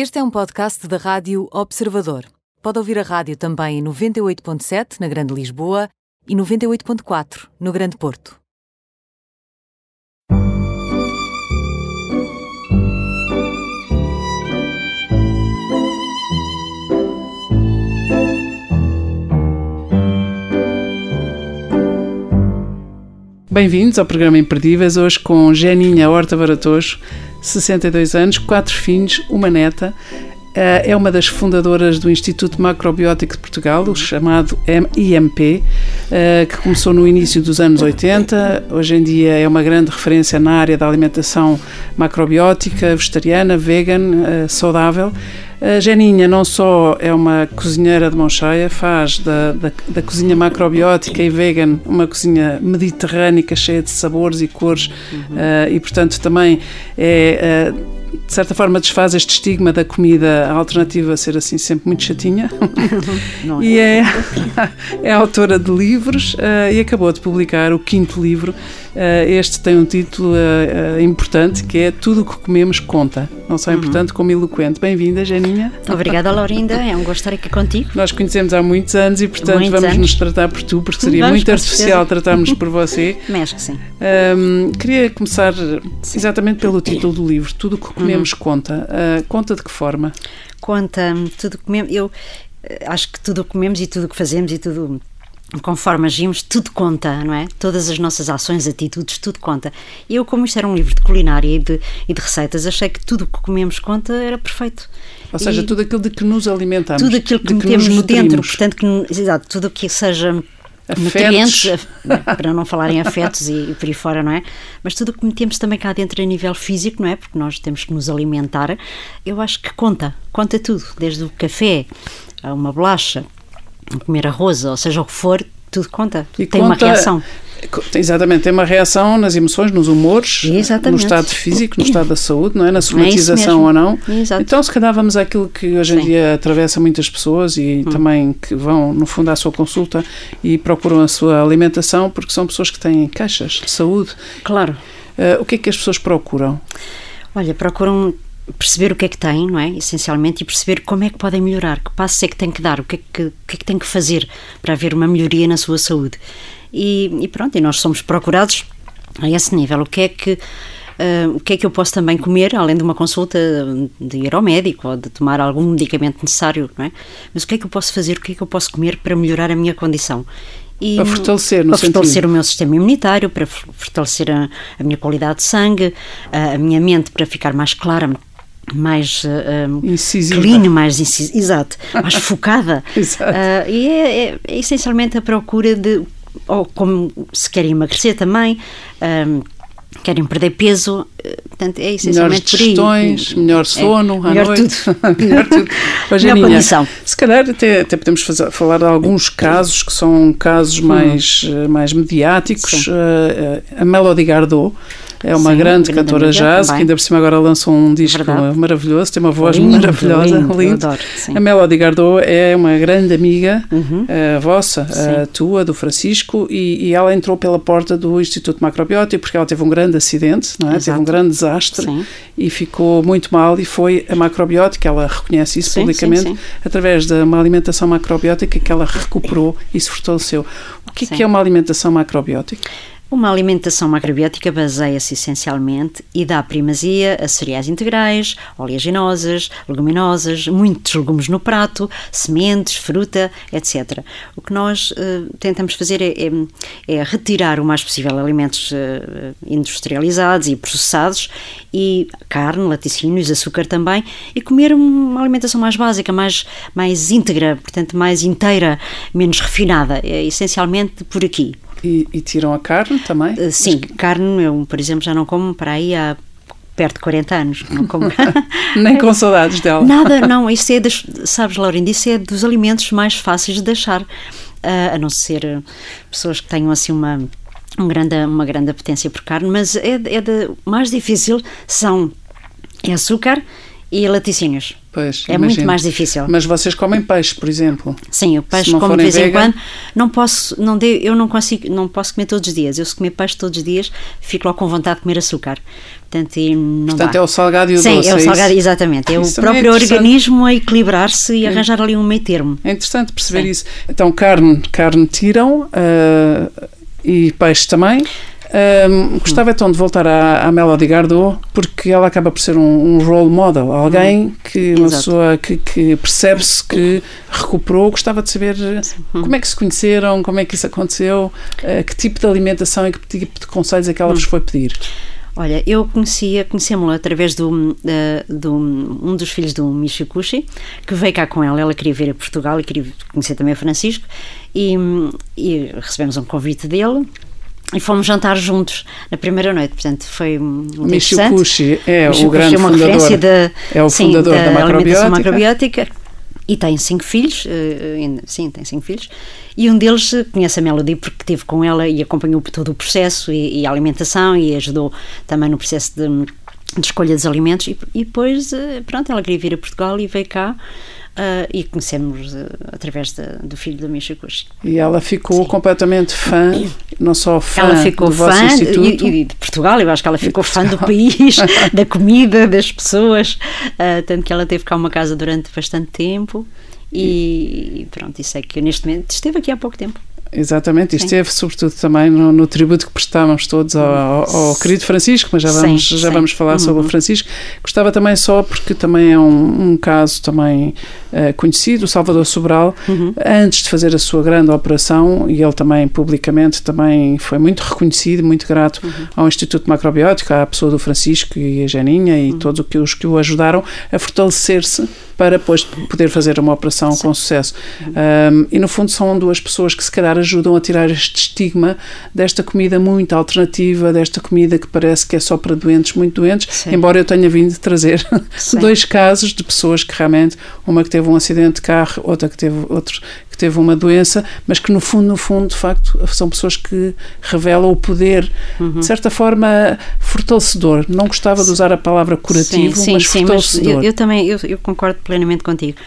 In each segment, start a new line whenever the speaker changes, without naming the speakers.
Este é um podcast da Rádio Observador. Pode ouvir a rádio também em 98.7 na Grande Lisboa e 98.4 no Grande Porto.
Bem-vindos ao programa Imperdíveis, hoje com Geninha Horta Baratojo, 62 anos, quatro filhos, uma neta. Eh, é uma das fundadoras do Instituto Macrobiótico de Portugal, o chamado IMP, eh, que começou no início dos anos 80. Hoje em dia é uma grande referência na área da alimentação macrobiótica, vegetariana, vegan, eh, saudável. A Geninha não só é uma cozinheira de mão cheia, faz da, da, da, cozinha macrobiótica e vegan uma cozinha mediterrânica cheia de sabores e cores uhum. uh, e, portanto, também é. Uh, de certa forma desfaz este estigma da comida alternativa ser assim sempre muito chatinha é. e é, é autora de livros uh, e acabou de publicar o quinto livro este tem um título eh, eh, importante que é Tudo o que comemos conta. Não só uhum. importante como eloquente. Bem-vinda, Janinha.
Obrigada, Laurinda. É um gosto estar aqui contigo.
Nós conhecemos há muitos anos e, portanto, muitos vamos anos. nos tratar por tu, porque seria vamos, muito artificial tratarmos por você.
Mas que sim.
Um, queria começar sim. exatamente pelo título do livro. Tudo o que comemos uhum. conta. Uh, conta de que forma?
Conta tudo o que comemos. Eu acho que tudo o que comemos e tudo o que fazemos e tudo conforme agimos, tudo conta, não é? Todas as nossas ações, atitudes, tudo conta. E eu, como isto era um livro de culinária e de, e de receitas, achei que tudo o que comemos conta era perfeito.
Ou seja, e tudo aquilo de que nos alimentamos.
Tudo aquilo que metemos no dentro, portanto, que, exato, tudo o que seja afetos. nutrientes, para não falar em afetos e, e por aí fora, não é? Mas tudo o que metemos também cá dentro a nível físico, não é? Porque nós temos que nos alimentar, eu acho que conta, conta tudo, desde o café a uma bolacha, comer arroz, ou seja o que for, tudo conta. E tem conta, uma reação.
Exatamente, tem uma reação nas emoções, nos humores, Exatamente. no estado físico, no estado da saúde, não é? Na somatização é ou não. Exato. Então, se calhar vamos àquilo que hoje em Sim. dia atravessa muitas pessoas e hum. também que vão, no fundo, à sua consulta e procuram a sua alimentação, porque são pessoas que têm queixas de saúde.
Claro.
Uh, o que é que as pessoas procuram?
Olha, procuram perceber o que é que têm, não é? Essencialmente, e perceber como é que podem melhorar, que passos é que têm que dar, o que é que, o que, é que têm que fazer para haver uma melhoria na sua saúde. E, e pronto, e nós somos procurados a esse nível. O que é que Uh, o que é que eu posso também comer, além de uma consulta de ir ao médico ou de tomar algum medicamento necessário, não é? Mas o que é que eu posso fazer, o que é que eu posso comer para melhorar a minha condição?
E, para fortalecer, no
para fortalecer o meu sistema imunitário, para fortalecer a, a minha qualidade de sangue, a, a, minha mente para ficar mais clara, mais uh,
incisiva.
clean, mais incisiva, exato, mais focada. exato. Uh, e é, é, é, essencialmente a procura de, ou como se querem emagrecer também, um, querem perder peso, portanto é essencialmente
Melhores por aí. melhor sono
é, melhor
noite.
Tudo. melhor tudo.
Hoje melhor condição. Se calhar até, até podemos fazer, falar de alguns casos que são casos mais, hum. mais mediáticos. Uh, a Melody Gardot é uma Sim, grande cantora jazz, também. que ainda por cima agora lançou um disco Verdade. maravilhoso, tem uma voz lindo, maravilhosa, lindo. lindo. Adoro, a Melody Gardot é uma grande amiga uhum. uh, vossa, uh, tua, do Francisco, e, e, ela entrou pela porta do Instituto Macrobiótico porque ela teve um grande acidente, não é? teve um grande desastre sim. e ficou muito mal e foi a macrobiótica, ela reconhece isso sim, publicamente, sim, através de uma alimentação macrobiótica que ela recuperou e se fortaleceu. O que, é que é uma alimentação macrobiótica?
Uma alimentação macrobiótica baseia-se essencialmente e dá primazia a cereais integrais, oleaginosas, leguminosas, muitos legumes no prato, sementes, fruta, etc. O que nós uh, tentamos fazer é, é, é, retirar o mais possível alimentos uh, industrializados e processados e carne, laticínios, açúcar também e comer uma alimentação mais básica, mais, mais íntegra, portanto mais inteira, menos refinada. É essencialmente por aqui.
E, e, tiram a carne também? Uh,
sim, carne eu, por exemplo, já não como para aí há perto de 40 anos. Não como...
Nem com saudades dela.
Nada, não, isso é, das, sabes, Laurinda, isso é dos alimentos mais fáceis de deixar, uh, a não ser eh, pessoas que tenham assim uma, um grande, uma grande apetência por carne, mas é, é de, mais difícil são é açúcar e laticínios. É imagino. muito mais difícil.
Mas vocês comem peixe, por exemplo?
Sim, o peixe como de vez em quando. Não posso, não de, eu não consigo, não posso comer todos os dias. Eu se comer peixe todos os dias, fico logo com vontade de comer açúcar. Portanto, não
Portanto, é o salgado e o
Sim,
doce.
é o
é
salgado, exatamente. É
Isso
o
é
próprio
interessante.
organismo a equilibrar-se e arranjar ali um meio termo.
É interessante perceber
Sim.
isso. Então, carne, carne tiram ah, e peixe também. Ahm, gostava então de voltar à, à Melody Gardot porque ela acaba por ser um, um role model, alguém que uma
Exato.
pessoa que, que percebe-se que recuperou. Gostava de saber como é que se conheceram, como é que isso aconteceu, ah, que tipo de alimentação e que tipo de conselhos é que ela vos foi pedir.
Olha, eu conhecia, conhecemos-la através do, eh, do um dos filhos do Michikuchi, que veio cá com ela. Ela queria vir a Portugal e queria conhecer também o Francisco. E, e recebemos um convite dele e fomos jantar juntos na primeira noite. Portanto, foi muito
O
interessante.
Michikuchi é
Michikuchi
o grande
é uma
fundador.
referência da,
é o
sim,
fundador da
alimentação
macrobiótica.
macrobiótica. E tem cinco filhos, eh, sim, tem cinco filhos. E um deles eh, conhece a Melody porque esteve com ela e acompanhou todo o processo e, e a alimentação e ajudou também no processo de, de escolha dos alimentos. E, e depois, eh, pronto, ela queria vir a Portugal e veio cá. eh, e conhecemos eh, através da- do filho do Michikuchi.
E ela ficou completamente fã, não só fã
Ela ficou
do vosso
fã
instituto.
e, e de Portugal, eu acho que ela ficou fã do país, da comida, das pessoas, ah, tanto que ela teve cá uma casa durante bastante tempo e, pronto, isso é que neste momento esteve aqui há pouco tempo.
Exatamente, e
Sim.
esteve sobretudo também no, no tributo que prestávamos todos ao, ao- querido Francisco, mas já
Sim,
vamos, já
sim.
vamos falar sobre o
Uhum.
Francisco. Gostava também só, porque também é um, um caso também eh, conhecido, o Salvador Sobral,
Uhum.
antes de fazer a sua grande operação, e ele também publicamente também foi muito reconhecido, muito grato
Uhum.
ao Instituto Macrobiótico, à pessoa do Francisco e a Janinha e
Uhum.
todos os que o ajudaram a fortalecer-se para depois poder fazer uma operação com sucesso. Um, e no fundo são duas pessoas que se calhar ajudam a tirar este estigma desta comida muito alternativa, desta comida que parece que é só para doentes, muito doentes,
Sim.
embora eu tenha vindo trazer
Sim.
dois casos de pessoas que realmente, uma que teve um acidente de carro, outra que teve outro teve uma doença, mas que no fundo, no fundo, de facto, são pessoas que revelam o poder,
Uhum.
de certa forma, fortalecedor. Não gostava de usar a palavra curativo,
sim, sim,
mas
sim, mas
fortalecedor.
eu, eu também eu, eu concordo plenamente contigo,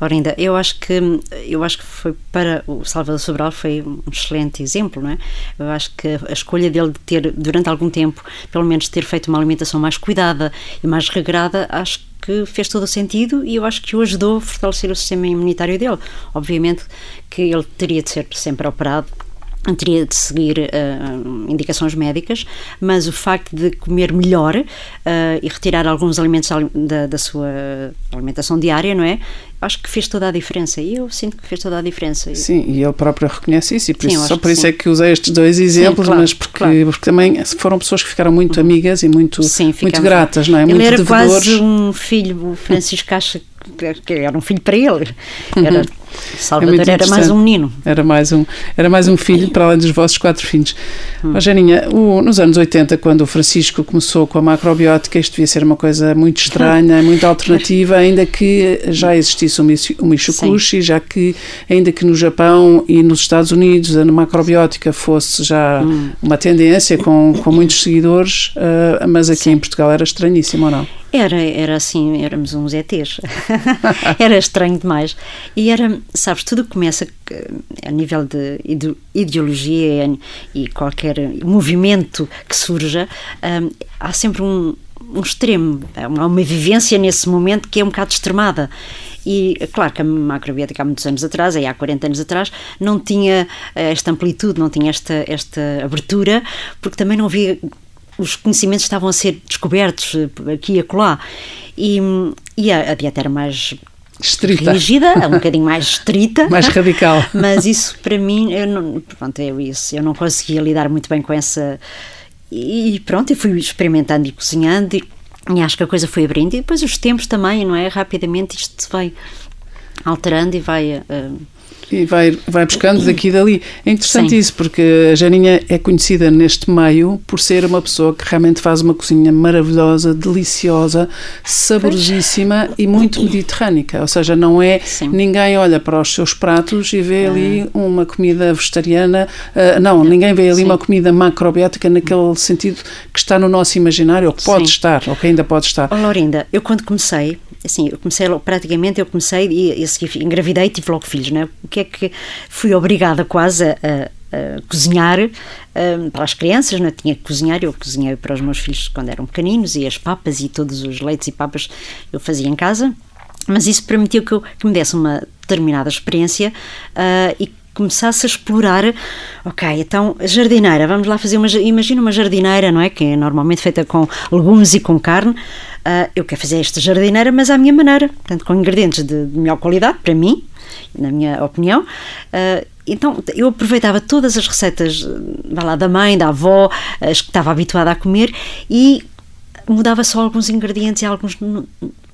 Laurinda. Eu acho que eu acho que foi para o Salvador Sobral foi um excelente exemplo, não é? Eu acho que a escolha dele de ter durante algum tempo, pelo menos ter feito uma alimentação mais cuidada e mais regrada, acho que fez todo o sentido e eu acho que o ajudou a fortalecer o sistema imunitário dele. Obviamente que ele teria de ser sempre operado teria de seguir uh, indicações médicas, mas o facto de comer melhor uh, e retirar alguns alimentos da, da, sua alimentação diária, não é? Acho que fez toda a diferença e eu sinto que fez toda a diferença.
Sim, e ele próprio reconhece isso e por
Sim,
isso, só por isso
sim.
é que usei estes dois exemplos,
claro,
mas porque,
claro.
porque também foram pessoas que ficaram muito amigas e muito,
Sim,
muito gratas, não é?
Ele
muito
era
devedores.
quase um filho, o Francisco acha que- era um filho para ele. Era, Salvador
É
era mais um menino.
Era mais um, era mais um filho para além dos vossos quatro filhos.
Hum.
Ó, Janinha, o- nos anos 80, quando o Francisco começou com a macrobiótica, isto devia ser uma coisa muito estranha, muito alternativa, ainda que já existisse o Michokushi, já que ainda que no Japão e nos Estados Unidos a macrobiótica fosse já
Hum.
uma tendência com, com muitos seguidores, ah, mas aqui em Portugal era estranhíssimo, ou não?
Era, era assim, éramos uns ETs. era estranho demais. E era, sabes, tudo começa a nível de ide- ideologia e qualquer movimento que surja, hum, há sempre um, um extremo, há uma, vivência nesse momento que é um bocado extremada. E claro que a macrobiótica há muitos anos atrás, aí há 40 anos atrás, não tinha eh, esta amplitude, não tinha esta, esta abertura, porque também não havia os conhecimentos estavam a ser descobertos eh, aqui e acolá. E, e a, a dieta era mais
Estrita.
rígida, um bocadinho mais estrita.
Mais radical.
Mas isso para mim, eu não, pronto, eu, isso, eu não conseguia lidar muito bem com essa. E pronto, eu fui experimentando e cozinhando e, e acho que a coisa foi abrindo. E depois os tempos também, não é? Rapidamente isto vai alterando e vai. eh,
E vai, vai buscando daqui e dali. É interessante
Sim.
isso, porque a Janinha é conhecida neste meio por ser uma pessoa que realmente faz uma cozinha maravilhosa, deliciosa, saborosíssima e muito mediterrânica. Ou seja, não é
Sim.
ninguém olha para os seus pratos e vê ali uma comida vegetariana. ah, não, ninguém vê ali
Sim.
uma comida macrobiótica naquele sentido que está no nosso imaginário, ou que pode estar, ou que ainda pode estar.
Oh, Laurinda, eu quando comecei, assim, eu comecei praticamente, eu comecei e seguir engravidei e tive logo filhos, não é? O que é que fui obrigada quase a, uh, cozinhar uh, para as crianças, não é? tinha que cozinhar. Eu cozinhei para os meus filhos quando eram pequeninos e as papas e todos os leites e papas eu fazia em casa. Mas isso permitiu que, eu, que me desse uma determinada experiência uh, e começasse a explorar, ok, então jardineira, vamos lá fazer uma, imagina uma jardineira, não é, que é normalmente feita com legumes e com carne, uh, eu quero fazer esta jardineira, mas à minha maneira, portanto com ingredientes de, de melhor qualidade, para mim, na minha opinião, uh, então eu aproveitava todas as receitas lá, da mãe, da avó, as que estava habituada a comer e mudava só alguns ingredientes e alguns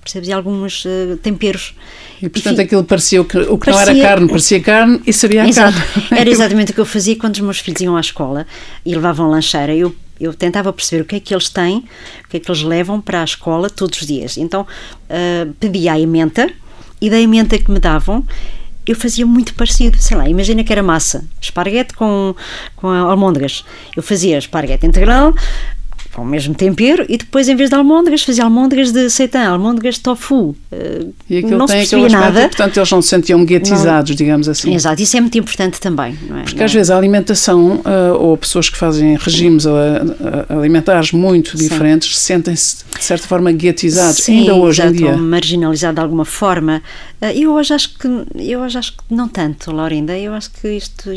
percebes? E alguns uh, temperos.
E portanto Enfim, aquilo parecia o que, o que parecia, não era carne, parecia carne e sabia a exato, carne.
Era exatamente o que eu fazia quando os meus filhos iam à escola e levavam lancheira. Eu, eu tentava perceber o que é que eles têm, o que é que eles levam para a escola todos os dias. Então uh, pedia a emenda da emenda que me davam eu fazia muito parecido, sei lá, imagina que era massa, esparguete com, com almôndegas. Eu fazia esparguete integral, com o mesmo tempero e depois, em vez de almôndegas, fazia almôndegas de seitã, almôndegas de tofu.
Uh, e aquilo não tem se percebia nada. Portanto, eles não se sentiam guetizados, não. digamos assim.
Exato, isso é muito importante também. Não é?
Porque às vezes a alimentação, uh, ou pessoas que fazem regimes uh, alimentares muito diferentes, sentem-se, de certa forma, guetizados, Sim, ainda hoje
exato,
em dia.
marginalizados de alguma forma. Eu hoje acho que, eu hoje acho que não tanto, Laurinda, eu acho que isto...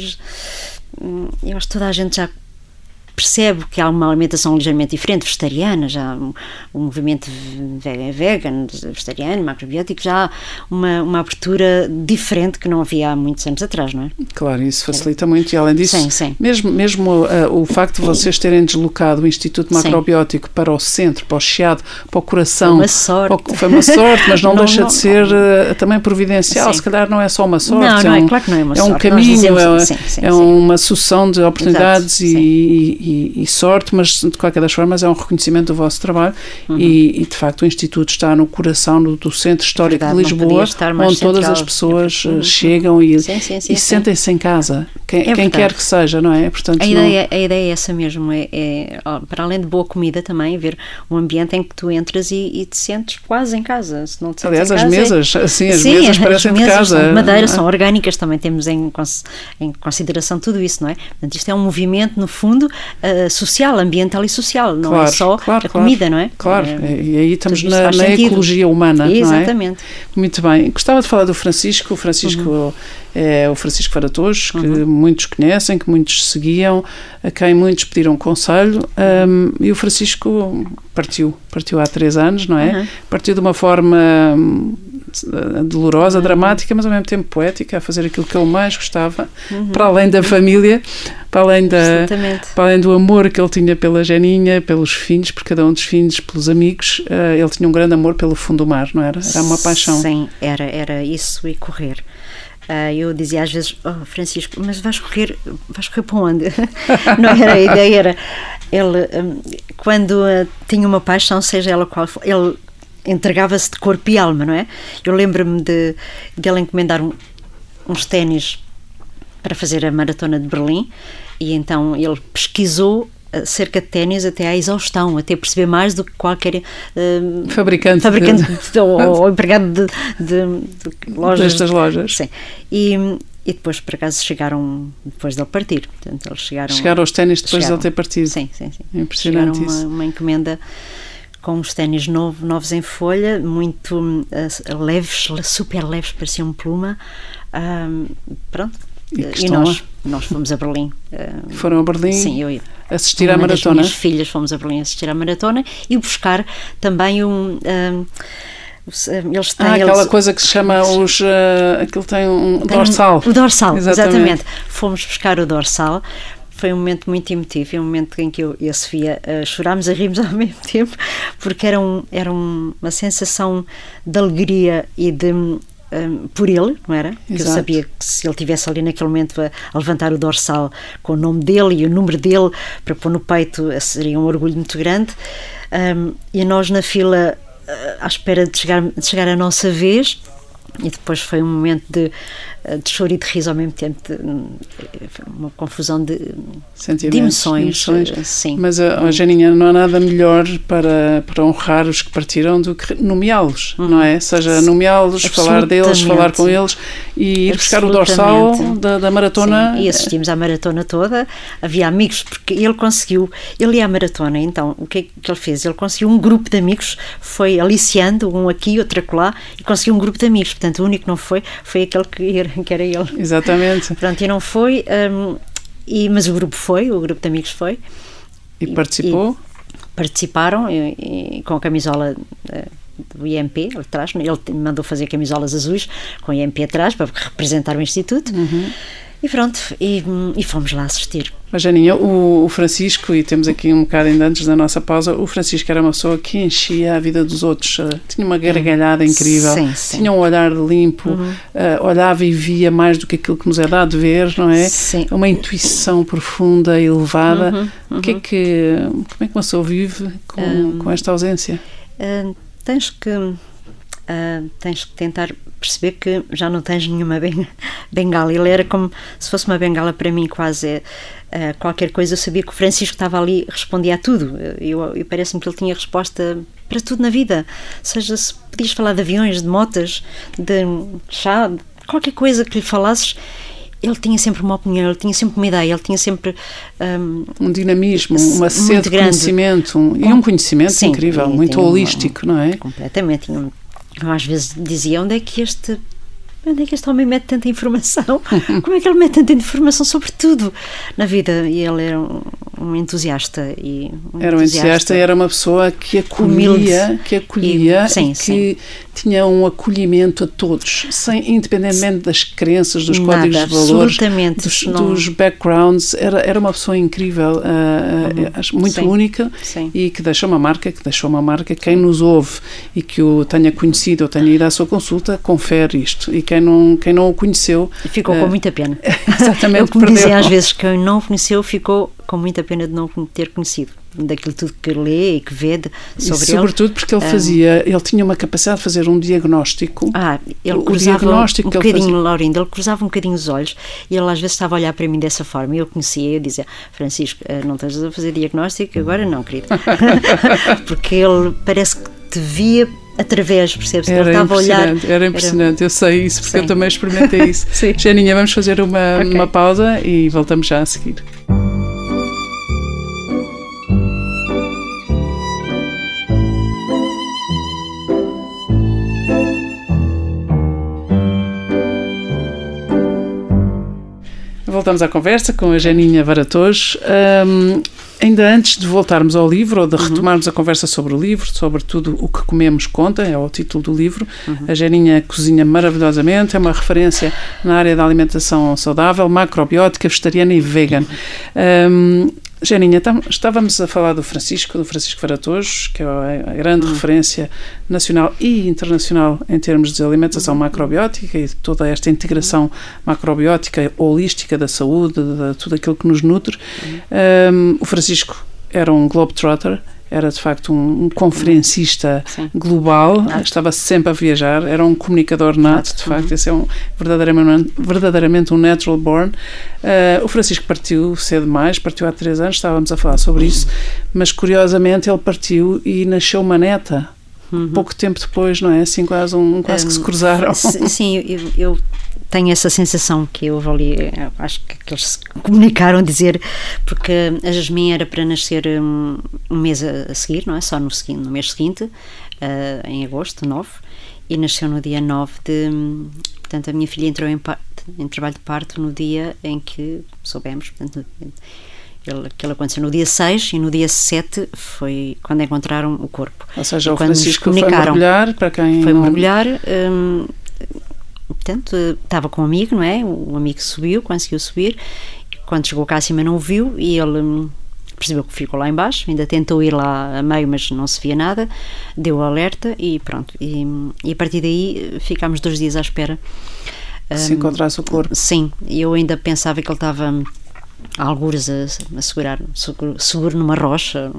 Hum, eu acho que toda a gente já percebe que há uma alimentação ligeiramente diferente, vegetariana, já um, um movimento vegan, vegetariano, macrobiótico, já há uma, uma abertura diferente que não havia há muitos anos atrás, não é?
Claro, isso facilita muito e além disso, sim, sim. mesmo, mesmo uh, o facto de vocês terem deslocado o Instituto Macrobiótico sim. para o centro, para o Chiado, para o coração.
Foi uma sorte.
Para, foi uma sorte, mas não, não deixa não, de ser uh, também providencial, se calhar não é só uma sorte.
Não, não é, um, é claro que não é uma
é
sorte.
Um caminho, dizemos, é, é uma sucessão de oportunidades Exato, e, e, e, sorte, mas de qualquer das formas é um reconhecimento do vosso trabalho uhum. e, e, de facto o Instituto está no coração do, do Centro Histórico Verdade, de Lisboa, onde central. todas as pessoas é chegam e, sim, sim, sim, e sentem-se em casa, quem, é quem quer que seja, não é?
Portanto, a, não... ideia, a ideia é essa mesmo, é, é, para além de boa comida também, ver um ambiente em que tu entras e, te sentes quase em casa. Se não te
Aliás,
as
é mesas, é... assim, as mesas parecem as mesas de casa.
São de madeira, são orgânicas, também temos em, em consideração tudo isso, não é? Portanto, isto é um movimento, no fundo, uh, social, ambiental e social, não é claro, é só
claro,
a comida,
não
é?
Claro, é, e aí estamos na, na ecologia humana,
Exatamente.
É? Muito bem. Gostava de falar do Francisco, o Francisco uhum. é o Francisco Varatoso, que uhum. muitos conhecem, que muitos seguiam, a quem muitos pediram conselho, um, e o Francisco partiu, partiu há três anos, não é? Uhum. Partiu de uma forma dolorosa, uhum. dramática, mas ao mesmo tempo poética, a fazer aquilo que ele mais gostava, uhum. para além da família, para além, da, para além do amor que ele tinha pela Janinha, pelos filhos, por cada um dos filhos, pelos amigos, uh, ele tinha um grande amor pelo fundo do mar, não era? Era uma paixão.
Sim, era, era isso e correr. Uh, eu dizia às vezes, oh, Francisco, mas vais correr, vais correr para onde? não era a ideia, era ele, um, quando uh, tinha uma paixão, seja ela qual for, ele entregava-se de corpo e alma, não é? Eu lembro-me de, de ele encomendar um, uns ténis para fazer a maratona de Berlim e então ele pesquisou cerca de ténis até à exaustão, até perceber mais do que qualquer uh,
fabricante,
fabricante de, ou, ou, empregado de, de, de lojas.
Destas lojas.
Sim. E, e depois, por acaso, chegaram depois dele partir. Portanto, eles chegaram.
Chegaram aos ténis depois chegaram, de ele ter partido.
Sim, sim, sim.
Impressionante
chegaram
isso.
Uma, uma encomenda com uns ténis novo, novos em folha, muito uh, leves, super leves, pareciam pluma. Um, pronto.
E,
e nós, nós fomos a Berlim. Uh,
Foram a Berlim?
Sim, eu
assistir à maratona.
As filhas fomos a Berlim assistir à maratona e buscar também um. um eles têm,
ah, aquela
eles,
coisa que se chama os. Uh, aquilo tem um tem dorsal.
o dorsal, exatamente. exatamente. Fomos buscar o dorsal foi um momento muito emotivo, é um momento em que eu e a Sofia uh, chorámos e rimos ao mesmo tempo, porque era, um, era um, uma sensação de alegria e de. Um, por ele, não era? Que eu sabia que se ele tivesse ali naquele momento a, a, levantar o dorsal com o nome dele e o número dele para pôr no peito, eh, seria um orgulho muito grande. Um, e nós na fila, uh, à espera de chegar, de chegar a nossa vez, e depois foi um momento de eh, de choro e de riso ao mesmo tempo, de, uma confusão de, de emoções. emoções. Eh, sim.
Mas, a, a Janinha, não há nada melhor para, para honrar os que partiram do que nomeá-los, uhum. não é? Seja nomeá-los, falar deles, falar com eles e ir buscar o dorsal da, da maratona.
Sim, e assistimos à maratona toda. Havia amigos, porque ele conseguiu, ele ia à maratona, então o que é que ele fez? Ele conseguiu um grupo de amigos, foi aliciando, um aqui, outro acolá, e conseguiu um grupo de amigos. Portanto, o único que não foi foi aquele que que era ele.
Exatamente.
Pronto, e não foi, um, e, mas o grupo foi, o grupo de amigos foi.
E participou?
E participaram e, e, com a camisola uh, do IMP atrás. Ele mandou fazer camisolas azuis com o IMP atrás para representar o Instituto. Uhum. E pronto, e, e, fomos lá assistir.
Mas Janinha, o, o, Francisco, e temos aqui um bocado ainda antes da nossa pausa, o Francisco era uma pessoa que enchia a vida dos outros, uh, tinha uma gargalhada incrível,
sim, sim.
tinha um olhar limpo, uhum. uh, olhava e via mais do que aquilo que nos é dado ver, não é?
Sim.
Uma intuição profunda e elevada. Uhum, uhum. O que é uhum. que, como é que uma pessoa vive com, um, com esta ausência?
Uh, tens que uh, tens que tentar perceber que já não tens nenhuma bengala. Ele era como se fosse uma bengala para mim, quase uh, qualquer coisa. Eu sabia que o Francisco estava ali respondia a tudo. Eu, eu parece-me que ele tinha resposta para tudo na vida. Seja se podias falar de aviões, de motas, de chá, de qualquer coisa que lhe falasses ele tinha sempre uma opinião, ele tinha sempre uma ideia, ele tinha sempre
um, um dinamismo, uma sede de conhecimento um, e um conhecimento sim, incrível, muito holístico,
uma,
não é?
Completamente. Tinha, às vezes dizia onde é que este onde é que este homem mete tanta informação? Como é que ele mete tanta informação sobre tudo na vida? E ele era um, um entusiasta e
um era um entusiasta, era uma pessoa que acolhia, humilde. que acolhia e, sim, que sim. tinha um acolhimento a todos, sem independentemente das crenças, dos Nada, códigos de valores, dos, não... dos, backgrounds, era era uma pessoa incrível, uh, uhum. muito sim, única e que deixou uma marca, que deixou uma marca. Quem nos ouve e que o tenha conhecido ou tenha ido à sua consulta, confere isto e quem não quem não o conheceu
ficou com muita pena.
Exatamente,
Eu como dizem às vezes quem não o conheceu ficou com muita pena de não ter conhecido daquilo tudo que lê e que vê de, sobre
e sobretudo ele. porque ele fazia, ele tinha uma capacidade de fazer um diagnóstico.
Ah, ele o cruzava diagnóstico um, um bocadinho, Laurindo, ele cruzava um bocadinho os olhos e ele às vezes estava a olhar para mim dessa forma e eu conhecia, eu dizia, Francisco, eh, não estás a fazer diagnóstico? Agora não, querido. porque ele parece que te via através, percebes?
Era ele estava a olhar. Era impressionante, era... eu sei isso, porque Sim. eu também experimentei isso. Janinha, vamos fazer uma, okay. uma pausa e voltamos já a seguir. Voltamos à conversa com a Janinha Varatoz. Um, ainda antes de voltarmos ao livro ou de uhum. retomarmos a conversa sobre o livro, sobre tudo o que comemos conta, é o título do livro. Uhum. A Janinha cozinha maravilhosamente, é uma referência na área da alimentação saudável, macrobiótica, vegetariana e vegan. Um, Janinha, estávamos a falar do Francisco, do Francisco Varatojo, que é a grande uhum. referência nacional e internacional em termos de alimentação uhum. macrobiótica e de toda esta integração macrobiótica holística da saúde, de, tudo aquilo que nos nutre. Uhum. Um, o Francisco era um globetrotter, era de facto um, um conferencista Sim. global, nato. estava sempre a viajar, era um comunicador nato, nato. de facto, uhum. esse é um, verdadeiramente, verdadeiramente um natural born. Uh, o Francisco partiu cedo mais, partiu há três anos, estávamos a falar sobre isso, mas curiosamente ele partiu e nasceu uma neta. Uhum. Pouco tempo depois, não é? Assim, quase, um, quase um, que se cruzaram.
Sim, eu, eu tenho essa sensação que eu ali, acho que, que, eles comunicaram dizer, porque a Jasmine era para nascer um, um mês a, a, seguir, não é? Só no, seguinte, no mês seguinte, uh, em agosto, 9, e nasceu no dia 9 de. Portanto, a minha filha entrou em, em trabalho de parto no dia em que soubemos, portanto, aquilo aconteceu no dia 6 e no dia 7 foi quando encontraram o corpo.
Ou seja, e o Francisco foi mergulhar, para quem
Foi não... mergulhar, um, portanto, estava com um amigo, não é? O amigo subiu, conseguiu subir. Quando chegou cá acima não o viu e ele hum, percebeu que ficou lá embaixo, ainda tentou ir lá a meio, mas não se via nada, deu o alerta e pronto. E, e a partir daí ficámos dois dias à espera.
Se um, encontrasse o corpo.
Sim, eu ainda pensava que ele estava algures a, a segurar, seguro, seguro numa rocha.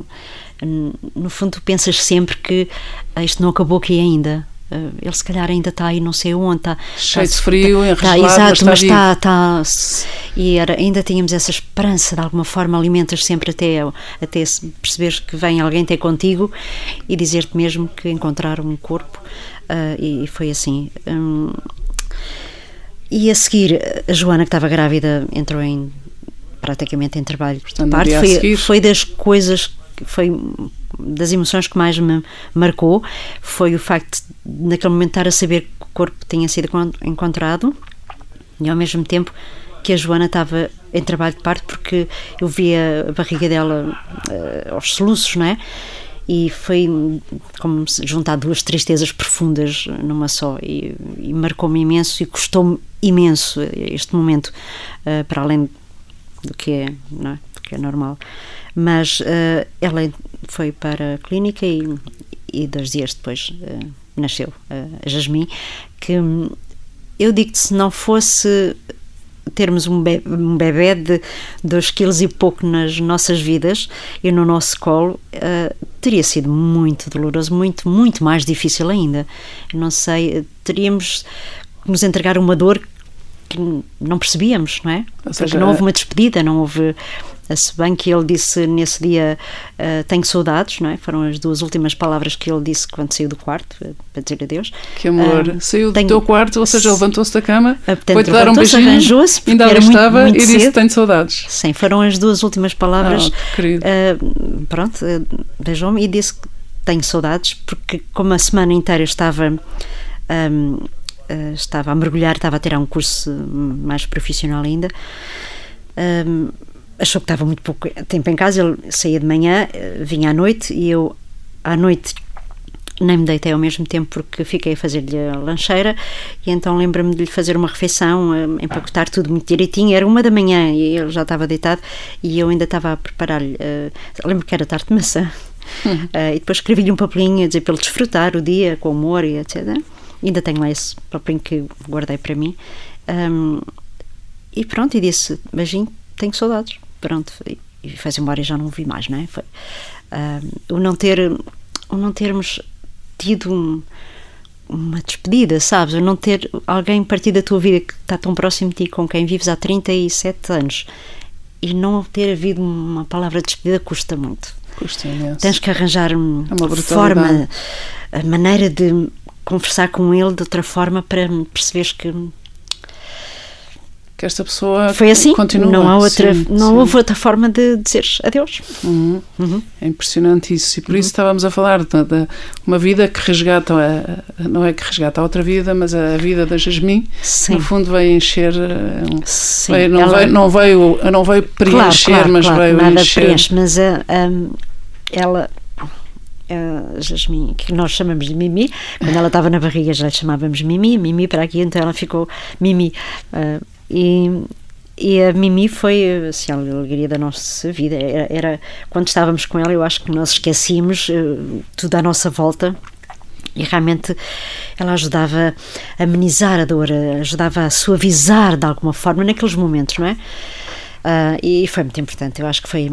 No fundo, tu pensas sempre que ah, isto não acabou aqui ainda. Uh, ele se calhar ainda está aí não sei onde está
cheio de frio,
está, exato, mas está, está, está e era, ainda tínhamos essa esperança de alguma forma alimentas sempre até, até perceberes que vem alguém ter contigo e dizer-te mesmo que encontraram um corpo uh, e, e, foi assim. Um, e a seguir, a Joana, que estava grávida, entrou em praticamente em trabalho
Portanto,
parte. Foi, foi das coisas, foi das emoções que mais me marcou. Foi o facto de, naquele momento, estar a saber que o corpo tinha sido encon- encontrado e, ao mesmo tempo, que a Joana estava em trabalho de parte porque eu via a barriga dela eh, aos soluços, não é? E foi como juntar duas tristezas profundas numa só e, e marcou-me imenso e custou-me imenso este momento, eh, para além do que é, não é? Do que é normal. Mas eh, ela foi para a clínica e, e dois dias depois eh, nasceu a Jasmine, que hum, eu digo que se não fosse termos um, be um bebê de 2 quilos e pouco nas nossas vidas e no nosso colo, eh, teria sido muito doloroso, muito, muito mais difícil ainda. Eu não sei, eh, teríamos que nos entregar uma dor que não percebíamos, não é?
Ou seja,
Porque não houve uma despedida, não houve. Se bem que ele disse nesse dia eh, tenho saudades, não é? Foram as duas últimas palavras que ele disse quando saiu do quarto, eh, para dizer adeus.
Que amor.
Ah,
Saiu do
tenho-
teu quarto, ou seja, levantou-se da cama,
Ah, portanto,
foi-te dar um beijinho,
arranjou-se,
ainda
era muito-
estava
muito
e disse
cedo.
tenho saudades.
Sim, foram as duas últimas palavras.
Ah, que querido.
Ah, pronto, ah, beijou-me e disse que tenho saudades, porque como a semana inteira estava. ah, estava a mergulhar, estava a tirar um curso mais profissional ainda. ahm, achou que estava muito pouco tempo em casa. Ele saía de manhã, eh, vinha à noite e eu à noite nem me deitei ao mesmo tempo porque fiquei a fazer-lhe a lancheira e então lembro-me de lhe fazer uma refeição, eh, empacotar tudo muito direitinho. Era uma da manhã e ele já estava deitado e eu ainda estava a preparar-lhe. eh, lembro que era tarte de maçã. Eh, e depois escrevi-lhe um papelinho a dizer para ele desfrutar o dia com humor e etc. Ainda tenho lá esse papelinho que guardei para mim. Ahm, e pronto, e disse: Beijinho, tenho saudades. Pronto, e, foi-se embora e já não o vi mais, não é? Foi, o, não ter, o não termos tido um- uma despedida, sabes? O não ter alguém partir da tua vida que está tão próximo de ti, com quem vives há 37 anos, e não ter havido uma palavra de despedida custa muito.
Custa imenso.
Tens que arranjar uma
É uma
forma, a maneira de conversar com ele de outra forma para perceberes que
Que esta pessoa
foi assim.
continua.
não há outra,
Sim,
não
sim.
houve outra forma de dizer adeus.
Uhum.
Uhum.
É impressionante isso. E por isso estávamos a falar de, de uma vida que resgata, a- não é que resgata a outra vida, mas a vida da Jasmine,
Sim.
no fundo veio encher. eh,
Sim,
veio- não,
ela-
veio, não, veio, não veio preencher,
claro, claro,
mas
claro,
veio
nada
encher.
preenche, mas a, a- ela a Jasmine, que nós chamamos de Mimi, quando ela estava na barriga já lhe chamávamos Mimi, Mimi para aqui, então ela ficou Mimi. Ah, e, e a Mimi foi assim, a alegria da nossa vida. Era, era- quando estávamos com ela, eu acho que nós esquecíamos eh, tudo à nossa volta. E realmente ela ajudava a amenizar a dor, ajudava a suavizar de alguma forma naqueles momentos, não é? Ah, e foi muito importante. Eu acho que foi.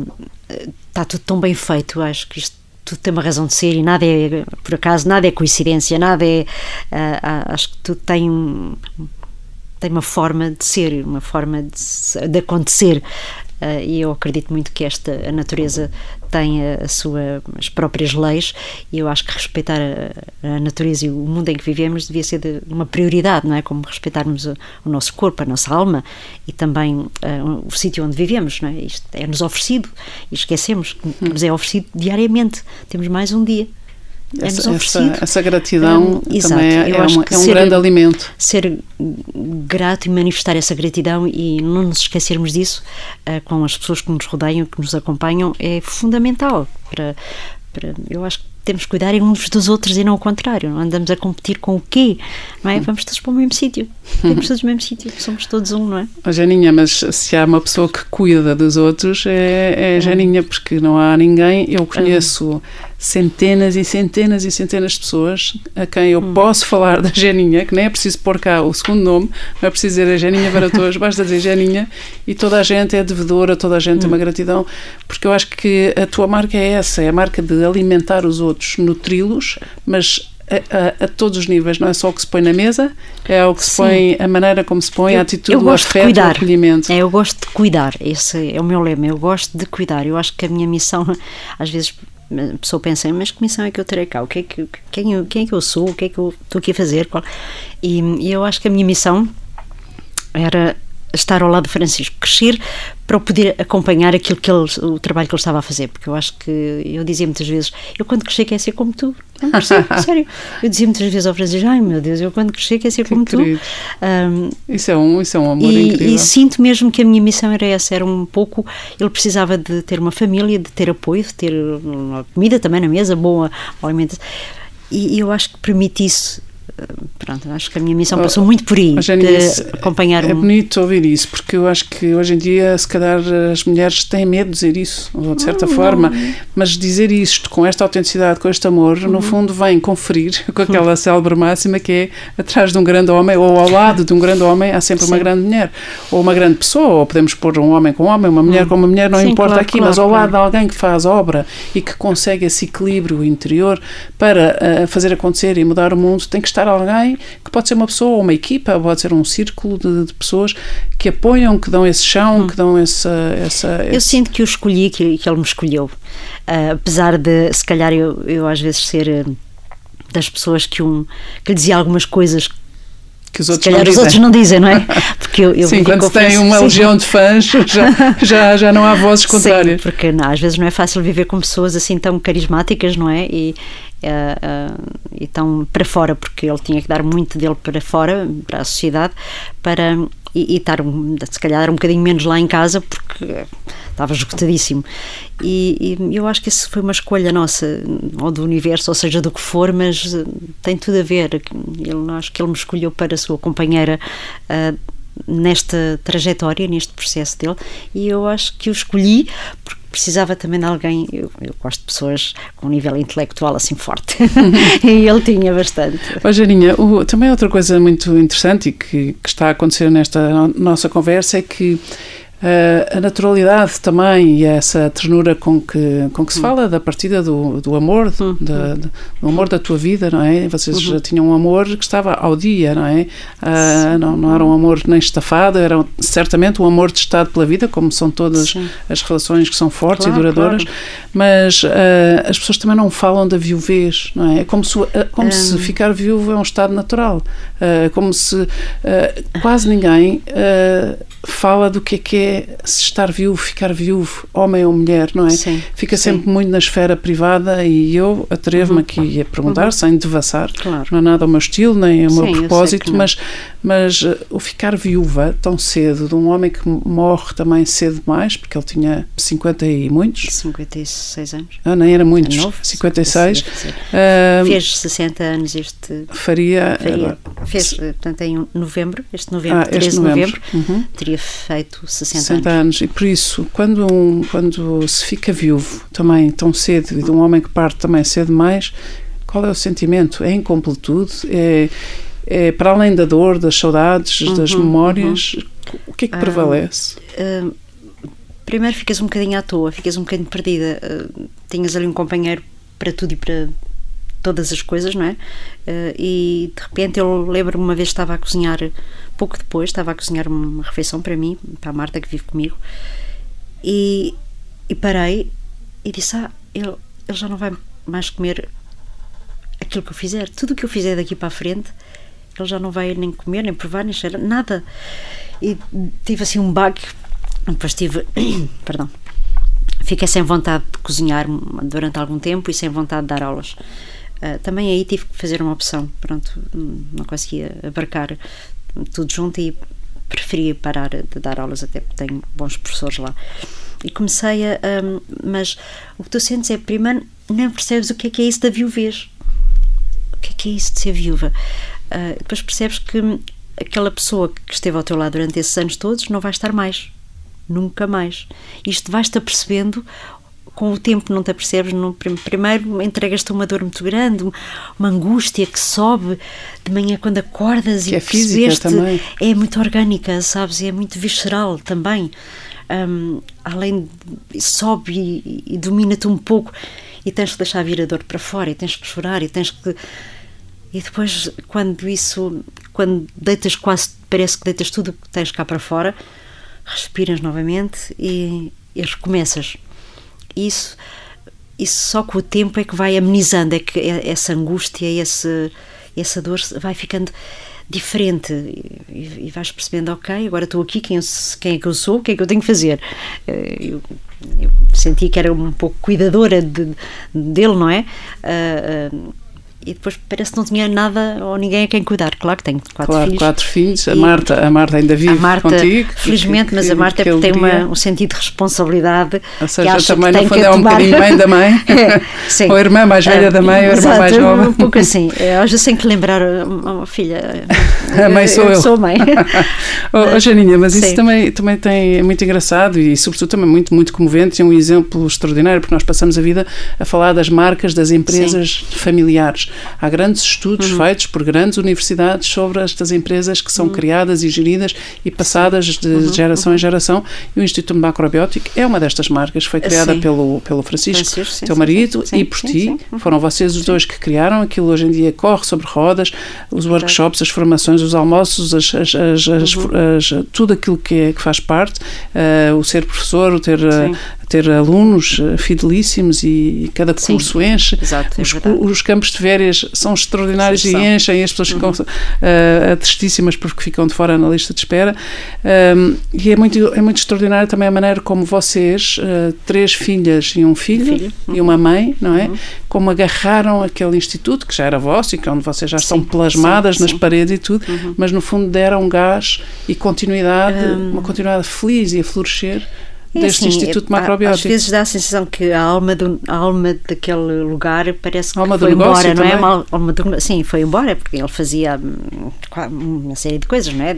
eh, Está tudo tão bem feito. Eu acho que isto tudo tem uma razão de ser e nada é por acaso, nada é coincidência, nada é. ah, acho que tudo tem tem uma forma de ser, uma forma de, de acontecer. Ah, e eu acredito muito que esta a natureza tem as próprias leis e eu acho que respeitar a, a natureza e o mundo em que vivemos devia ser de- uma prioridade, não é? Como respeitarmos o, o nosso corpo, a nossa alma e também ah, o, sítio onde vivemos, não é? Isto é-nos oferecido e esquecemos que nos é oferecido diariamente. Temos mais um dia. É-nos
Essa, essa, essa gratidão
É,
também é, é uma- é um
ser-
grande alimento.
ser grato e manifestar essa gratidão e não nos esquecermos disso eh, com as pessoas que nos rodeiam, que nos acompanham, é fundamental para, para eu acho que temos que cuidar uns dos outros e não o contrário. Não andamos a competir com o quê? Não é? Vamos todos para o mesmo sítio. Vamos todos no mesmo sítio. Somos todos um, não é?
Oh, Janinha, mas se há uma pessoa que cuida dos outros é, é a Janinha, porque não há ninguém. Eu conheço centenas e centenas e centenas de pessoas a quem eu posso falar da Janinha, que nem é preciso pôr cá o segundo nome, não é preciso dizer a Janinha Varatojo, basta dizer Janinha e toda a gente é devedora, toda a gente tem uma gratidão, porque eu acho que a tua marca é essa, é a marca de alimentar os outros, nutri-los, mas a, a- a todos os níveis, não é só o que se põe na mesa, é o que se
Sim.
põe, a maneira como se põe, a atitude,
eu
o
gosto de
afeto, o
cuidar.
acolhimento.
É, eu gosto de cuidar. Esse é o meu lema. Eu gosto de cuidar. Eu acho que a minha missão, às vezes a pessoa pensa, mas que missão é que eu terei cá? O que é que, quem, eu- quem é que eu sou? O que é que eu estou aqui a fazer? E, e eu acho que a minha missão era estar ao lado de Francisco, crescer para poder acompanhar aquilo que ele, o trabalho que ele estava a fazer, porque eu acho que eu dizia muitas vezes, eu quando crescer quero ser como tu, não sério. Eu dizia muitas vezes ao Francisco, ai meu Deus, eu quando crescer quero ser que como tu. Um,
isso, é um, isso é um amor
e,
incrível.
E sinto mesmo que a minha missão era essa, era um pouco, ele precisava de ter uma família, de ter apoio, de ter uma comida também na mesa, boa alimentação. E, e eu acho que permite isso pronto, acho que a minha missão passou muito por aí, de acompanhar
É um... bonito ouvir isso, porque eu acho que hoje em dia, se calhar, as mulheres têm medo de dizer isso, ou de certa forma, mas dizer isto com esta autenticidade, com este amor, uhum. no fundo vem conferir com aquela célebre máxima que é atrás de um grande homem, ou ao lado de um grande homem, há sempre Sim. uma grande mulher, ou uma grande pessoa, ou podemos pôr um homem com um homem, uma mulher uhum. com uma mulher, não Sim, importa claro, aqui, claro, mas ao lado claro. de alguém que faz obra e que consegue esse equilíbrio interior para uh, fazer acontecer e mudar o mundo, tem que estar alguém que pode ser uma pessoa ou uma equipa, pode ser um círculo de, de pessoas que apoiam, que dão esse chão, hum. que dão essa, essa.
Eu sinto que o escolhi, que, que ele me escolheu. Uh, apesar de, se calhar, eu, eu às vezes ser uh, das pessoas que, um, que lhe dizia algumas coisas
que os outros
Se calhar
não
os outros não dizem, não é?
Porque eu, eu sim, quando se tem uma sim. legião de fãs, já, já, já não há vozes contrárias.
Sim, porque não, às vezes não é fácil viver com pessoas assim tão carismáticas, não é? E, uh, uh, e tão para fora, porque ele tinha que dar muito dele para fora, para a sociedade, para e, e estar se calhar um bocadinho menos lá em casa porque estava esgotadíssimo. E, e, eu acho que isso foi uma escolha nossa ou do universo, ou seja do que for mas tem tudo a ver. Ele, acho que ele me escolheu para a sua companheira uh, nesta trajetória, neste processo dele, e eu acho que o escolhi porque precisava também de alguém. Eu, eu gosto de pessoas com um nível intelectual assim forte, e ele tinha bastante.
Ó, Janinha, o, também outra coisa muito interessante e que, que está a acontecer nesta nossa conversa é que a naturalidade também e essa ternura com que, com que se hum. fala da partida do, do amor, uhum. da, do amor da tua vida, não é? Vocês uhum. já tinham um amor que estava ao dia, não é? Uh, não, não era um amor nem estafado, era certamente um amor de estado pela vida, como são todas Sim. as relações que são fortes claro, e duradouras, claro. mas uh, as pessoas também não falam da viuvez, não é? É como se, como um... se ficar viúvo é um estado natural, como se quase ninguém fala do que é que é se estar viúvo, ficar viúvo, homem ou mulher, não é? Sim, Fica sempre sim. muito na esfera privada e eu atrevo-me uhum. aqui a perguntar, uhum. sem devassar, claro. não é nada ao meu estilo, nem ao sim, meu propósito, mas, mas uh, o ficar viúva tão cedo, de um homem que morre também cedo demais, porque ele tinha 50 e muitos.
56 anos.
Ah, nem era muitos, é novo, 56.
Uh, Fez 60 anos este...
Faria...
faria fez, portanto, em novembro, este novembro, ah, 13 de novembro, novembro uhum. teria feito 60,
60 anos. anos. E por isso, quando, um, quando se fica viúvo também tão cedo e de um homem que parte também cedo demais, qual é o sentimento? É incompletude? É, é para além da dor, das saudades, uhum, das memórias? Uhum. O que é que prevalece? Uh,
uh, primeiro ficas um bocadinho à toa, ficas um bocadinho perdida. Uh, tinhas ali um companheiro para tudo e para todas as coisas, não é? E de repente eu lembro-me uma vez estava a cozinhar, pouco depois, estava a cozinhar uma refeição para mim, para a Marta que vive comigo, e, e parei e disse: Ah, ele, ele já não vai mais comer aquilo que eu fizer, tudo o que eu fizer daqui para a frente, ele já não vai nem comer, nem provar, nem cheirar, nada. E tive assim um bug, depois tive, perdão, fiquei sem vontade de cozinhar durante algum tempo e sem vontade de dar aulas. Uh, também aí tive que fazer uma opção. Pronto, não conseguia abarcar tudo junto e preferia parar de dar aulas, até porque tenho bons professores lá. E comecei a. Um, mas o que tu sentes é, primeiro, nem percebes o que é que é isso da viuvez. O que é que é isso de ser viúva? Uh, depois percebes que aquela pessoa que esteve ao teu lado durante esses anos todos não vai estar mais. Nunca mais. Isto vais-te apercebendo com o tempo não te apercebes, no, primeiro entregas-te uma dor muito grande, uma angústia que sobe de manhã quando acordas
que
e
é também.
é muito orgânica, sabes, é muito visceral também. Um, além de, sobe e, e domina-te um pouco e tens que deixar vir a dor para fora e tens que chorar e tens que e depois quando isso quando deitas quase parece que deitas tudo que tens cá para fora respiras novamente e, e recomeças isso, isso só com o tempo é que vai amenizando, é que essa angústia, esse, essa dor vai ficando diferente e, e vais percebendo, ok, agora estou aqui, quem, quem é que eu sou, o que é que eu tenho que fazer? Eh, eu, eu senti que era um pouco cuidadora de, dele, não é? Uh, uh, e depois parece que não tinha nada ou ninguém a quem cuidar. Claro que tenho quatro
claro,
filhos.
quatro filhos. A Marta, a Marta ainda vive
a Marta,
contigo.
Felizmente, que, mas a Marta que, tem uma, um sentido de responsabilidade.
Ou seja,
que acha
também
que
no fundo é um bocadinho mãe da mãe.
é, sim.
ou a irmã mais velha da mãe, ou a irmã
Exato,
mais nova.
Um pouco assim. Às vezes tenho que lembrar, oh, filha.
A mãe sou eu. eu.
Sou mãe.
oh, oh, Janinha, mas sim. isso também, também tem, é muito engraçado e, sobretudo, também muito, muito comovente e um exemplo extraordinário, porque nós passamos a vida a falar das marcas das empresas sim. familiares. Há grandes estudos uhum. feitos por grandes universidades sobre estas empresas que são uhum. criadas e geridas e passadas de uhum. geração em geração. E o Instituto Macrobiótico é uma destas marcas, foi criada sim. pelo, pelo Francisco, Francisco sim, teu marido, sim, e por ti. Uhum. Foram vocês os dois que criaram. Aquilo hoje em dia corre sobre rodas, os workshops, as formações, os almoços, as, as, as, uhum. tudo aquilo que, é, que faz parte, uh, o ser professor, o ter uh, ter alunos eh, fidelíssimos e cada curso Sim, enche.
Exato, é
os, os, campos de férias são extraordinários Sim, e enchem e as pessoas ficam uh, tristíssimas porque ficam de fora na lista de espera. Um, e é muito, é muito extraordinário também a maneira como vocês, uh, três filhas e um filho, filho. Uhum. e uma mãe, não é? Uhum. Como agarraram aquele instituto que já era vosso e que é onde vocês já estão plasmadas nas paredes e tudo, uhum. mas no fundo deram gás e continuidade, um... uma continuidade feliz e a florescer é deste assim, Instituto Macrobiótico.
Às vezes dá a sensação que a alma, do, a alma daquele lugar parece que
alma
foi embora,
não
é? Uma alma do, sim, foi embora, porque ele fazia hum, uma série de coisas, não é?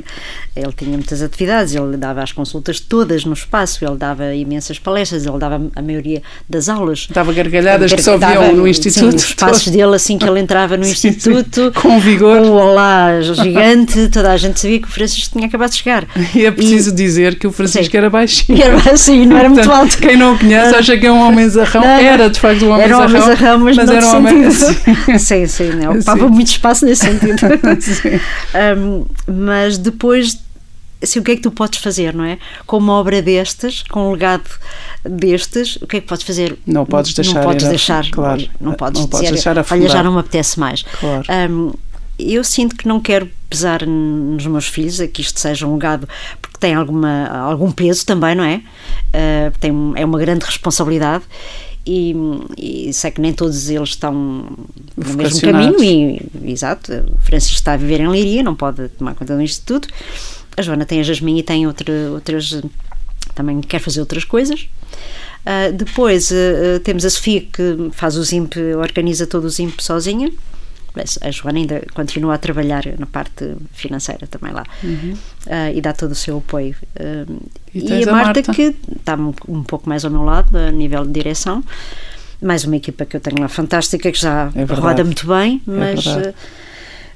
Ele tinha muitas atividades, ele dava as consultas todas no espaço, ele dava imensas palestras, ele dava a maioria das aulas.
Dava gargalhadas que só viam no Instituto. Sim,
os passos dele, assim que ele entrava no sim, Instituto, sim,
com vigor.
Com o olá gigante, toda a gente sabia que o Francisco tinha acabado de chegar.
E é preciso e, dizer que o Francisco era baixinho.
Era baixinho, não era muito alto.
Quem não o conhece acha que é um homem zarrão. Era de facto um homem
zarrão. Era um homem zarrão, mas, mas era um homem.
Assim.
sim, sim, não, ocupava sim. muito espaço nesse sentido. um, mas depois assim, o que é que tu podes fazer, não é? Com uma obra destas, com um legado destes, o que é que podes fazer?
Não podes deixar.
Não podes deixar, claro, não podes, não dizer, podes deixar afundar. olha, já não me apetece mais.
Claro.
Um, eu sinto que não quero pesar nos meus filhos, a que isto seja um legado, porque tem alguma, algum peso também, não é? Uh, tem, é uma grande responsabilidade. E, e, sei que nem todos eles estão no mesmo caminho e, exato, o Francisco está a viver em Liria, não pode tomar conta do Instituto a Joana tem a Jasmine e tem outra, outras também quer fazer outras coisas uh, depois uh, temos a Sofia que faz o ZIMP, organiza todo o ZIMP sozinha a Joana ainda continua a trabalhar na parte financeira também lá uhum. uh, e dá todo o seu apoio. Uh, e, e a, Marta, Marta, que está um, um, pouco mais ao meu lado, a nível de direção. Mais uma equipa que eu tenho lá fantástica, que já é roda muito bem, é mas uh,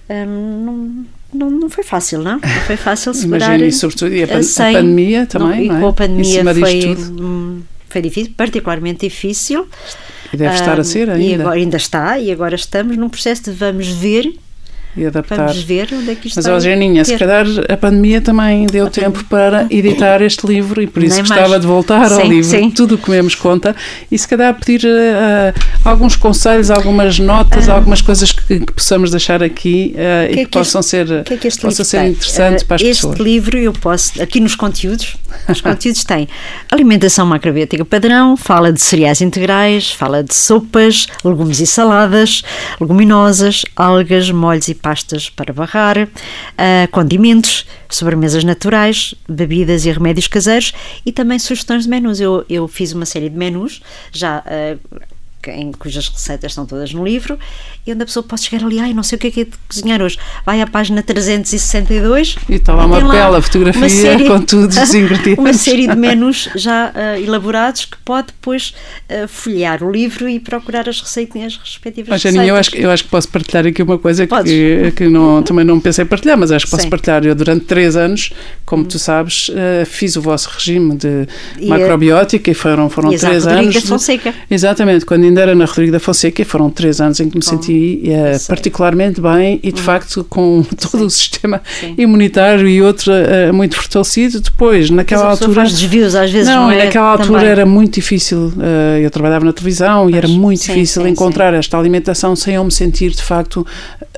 um, não, não, não foi fácil, não? Não foi fácil segurar.
Imagino, e sobretudo e a, pan sem, a pandemia também, não,
não é? E com a pandemia foi, foi difícil, particularmente difícil.
E deve estar a ser ainda.
E agora, ainda está, e agora estamos num processo de vamos ver
e adaptar.
Vamos ver onde é que isto
Mas, ó, Janinha, se calhar a pandemia também deu tempo para editar este livro e por isso Nem gostava mais. de voltar sim, ao livro, sim. tudo o que comemos conta, e se calhar pedir uh, alguns conselhos, algumas notas, ah. algumas coisas que, que, possamos deixar aqui uh, que e que, é que possam este, ser, que é que possam ser interessantes uh, para as
este
pessoas.
Este livro eu posso, aqui nos conteúdos, os conteúdos têm alimentação macrobiótica padrão, fala de cereais integrais, fala de sopas, legumes e saladas, leguminosas, algas, molhos e pastas para barrar, uh, condimentos, sobremesas naturais, bebidas e remédios caseiros e também sugestões de menus. Eu, eu fiz uma série de menus já uh, em, cujas receitas estão todas no livro, e onde a pessoa pode chegar ali, ai, não sei o que é que é de cozinhar hoje. Vai à página 362
e está lá uma bela fotografia uma série, com todos os ingredientes.
Uma série de menus já uh, elaborados que pode depois uh, folhear o livro e procurar as receitinhas respectivas.
Oh, Janinha, eu acho, eu acho que posso partilhar aqui uma coisa que, que não, também não pensei partilhar, mas acho que posso Sim. partilhar. Eu, durante três anos, como hum. tu sabes, uh, fiz o vosso regime de e macrobiótica e foram, foram e três anos.
Da Fonseca.
De, exatamente, quando ainda era na Rodrigo da Fonseca, foram três anos em que me senti
sei.
particularmente bem e de facto com todo
Sim.
o sistema
Sim.
imunitário e outro eh, muito fortalecido. Depois, naquela altura.
faz desvios às vezes,
Não,
não, é?
naquela altura
Também.
era muito difícil. eh, eu trabalhava na televisão e era muito
sim,
difícil
sim,
encontrar esta alimentação sem eu me sentir de facto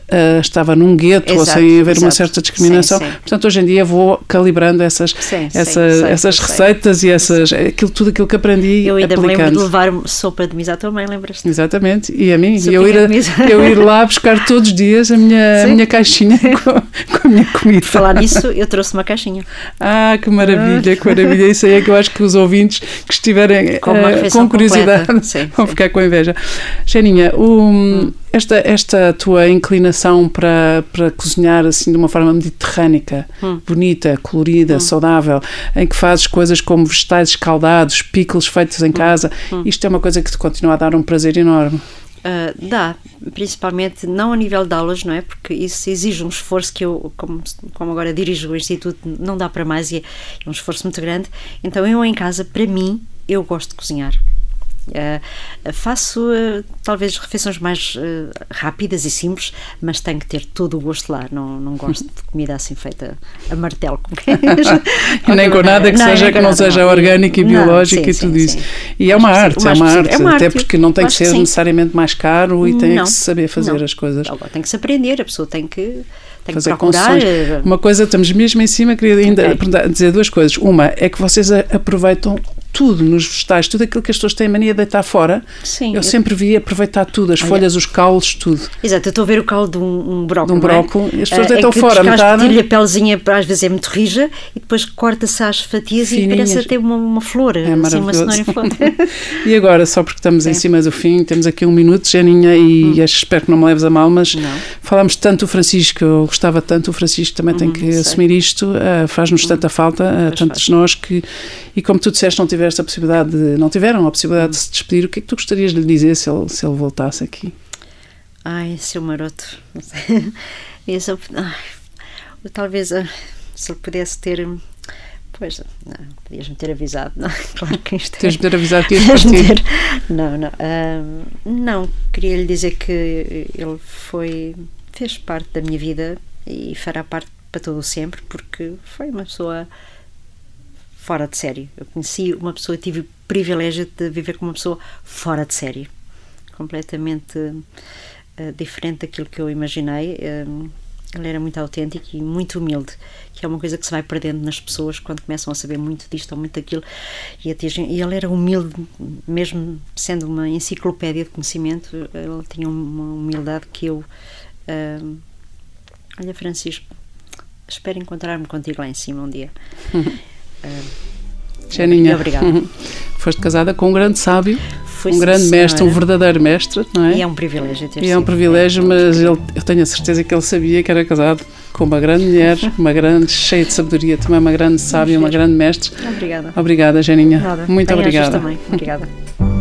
eh, estava num gueto ou
Exato,
sem haver uma
exato.
certa discriminação.
Sim, sim.
Portanto, hoje em dia vou calibrando essas,
Sim, sim,
essa-
sei,
essas
sei.
receitas e essas, aquilo, tudo aquilo que aprendi
Eu ainda me lembro de
aplicando.
levar sopa de misa à tua mãe, lembras-te?
Exatamente, e a mim,
Sopinha
eu ir, a-. eu ir lá buscar todos os dias a minha, a minha caixinha com, com a minha comida.
Falar nisso, eu trouxe uma caixinha.
Ah, que maravilha, que maravilha. Isso aí é que eu acho que os ouvintes que estiverem
Com refeição
com curiosidade.
Sim,
vão
sim.
ficar com inveja. Xaninha, o- esta, esta tua inclinação para, para cozinhar assim de uma forma mediterrânica,
Hum.
bonita, colorida, saudável, em que fazes coisas como vegetais escaldados, pickles feitos
Hum.
em casa, isto é uma coisa que te continua a dar um prazer enorme.
Ah, dá, principalmente não a nível de aulas, não é? Porque isso exige um esforço que eu, como, como agora dirijo o Instituto, não dá para mais e é, é um esforço muito grande. Então, eu em casa, para mim, eu gosto de cozinhar. Ah, faço ah, talvez refeições mais ah, rápidas e simples, mas tenho que ter todo o gosto lá. Não, não gosto de comida assim feita a martelo. como que é?
Nem com nada que,
Não,
seja, que
com
não
nada,
seja orgânico e
Não,
biológico
sim,
e tudo
sim,
isso.
sim.
E é uma arte, é uma
mais
arte.
É uma
até
arte,
porque não tem que
que
ser
sim.
necessariamente mais caro e tem que saber fazer as coisas.
Agora tem que se aprender, a pessoa tem que, tem
fazer
que procurar.
concessões. Uma coisa, estamos mesmo em cima, queria ainda
Ok.
perguntar- dizer duas coisas. Uma é que vocês aproveitam tudo nos vegetais, tudo aquilo que as pessoas têm mania de deitar fora.
Sim,
eu
eu-
sempre vi aproveitar tudo, as
Olha.
folhas, os caules, tudo.
Exato, eu estou a ver o caldo de um, um brócolis.
De um
é?
brócolis, e as pessoas
Ah,
deitam
que
fora metade.
Tira-lhe a pelezinha, às vezes é muito rija, e depois corta-se às fatias e
Fininhas.
parece até uma, uma flor,
É
assim, uma
maravilhoso.
cenoura em flor.
E agora, só porque estamos em cima do fim, temos aqui um minuto, Janinha, e acho- espero que não me leves a mal, mas
Hum. Não.
falámos tanto do Francisco, eu gostava tanto, o Francisco também tem que
sei. Hum.
assumir isto, ah, faz-nos tanta falta, a
Pois
tantos nós que, e como tu disseste, não tiveste a possibilidade de, não tiveram a possibilidade de se despedir, o que é que tu gostarias de lhe dizer se ele, se ele voltasse aqui?
Ai, seu maroto. Não sei. Esse, eu- ai, talvez ah, se ele pudesse ter. Pois, não, podias-me ter avisado, não? Claro que isto é-
Tens de ter avisado que ias
Tens-me
partir.
Não, não. ah, não, queria lhe dizer que ele foi. fez parte da minha vida e fará parte para todo o sempre, porque foi uma pessoa fora de série. Eu conheci uma pessoa, tive o privilégio de viver com uma pessoa fora de série. Completamente ah, diferente daquilo que eu imaginei. Ah, ele era muito autêntico e muito humilde, que é uma coisa que se vai perdendo nas pessoas quando começam a saber muito disto ou muito daquilo. E, atingem- e ele era humilde, mesmo sendo uma enciclopédia de conhecimento, ele tinha uma humildade que eu. ah, olha, Francisco, espero encontrar-me contigo lá em cima um dia.
Janinha,
Obrigada.
foste casada com um grande sábio,
Foi,
um grande mestre, um
senhora.
verdadeiro mestre, não é?
E é um privilégio ter
E é um privilégio,
É
mas ele, eu tenho a certeza que ele sabia que era casado com uma grande mulher, uma grande, cheia de sabedoria, também uma grande sábia, uma grande mestre.
Obrigada.
Obrigada, Janinha.
Nada.
Muito
Bem,
obrigada.
também. Obrigada.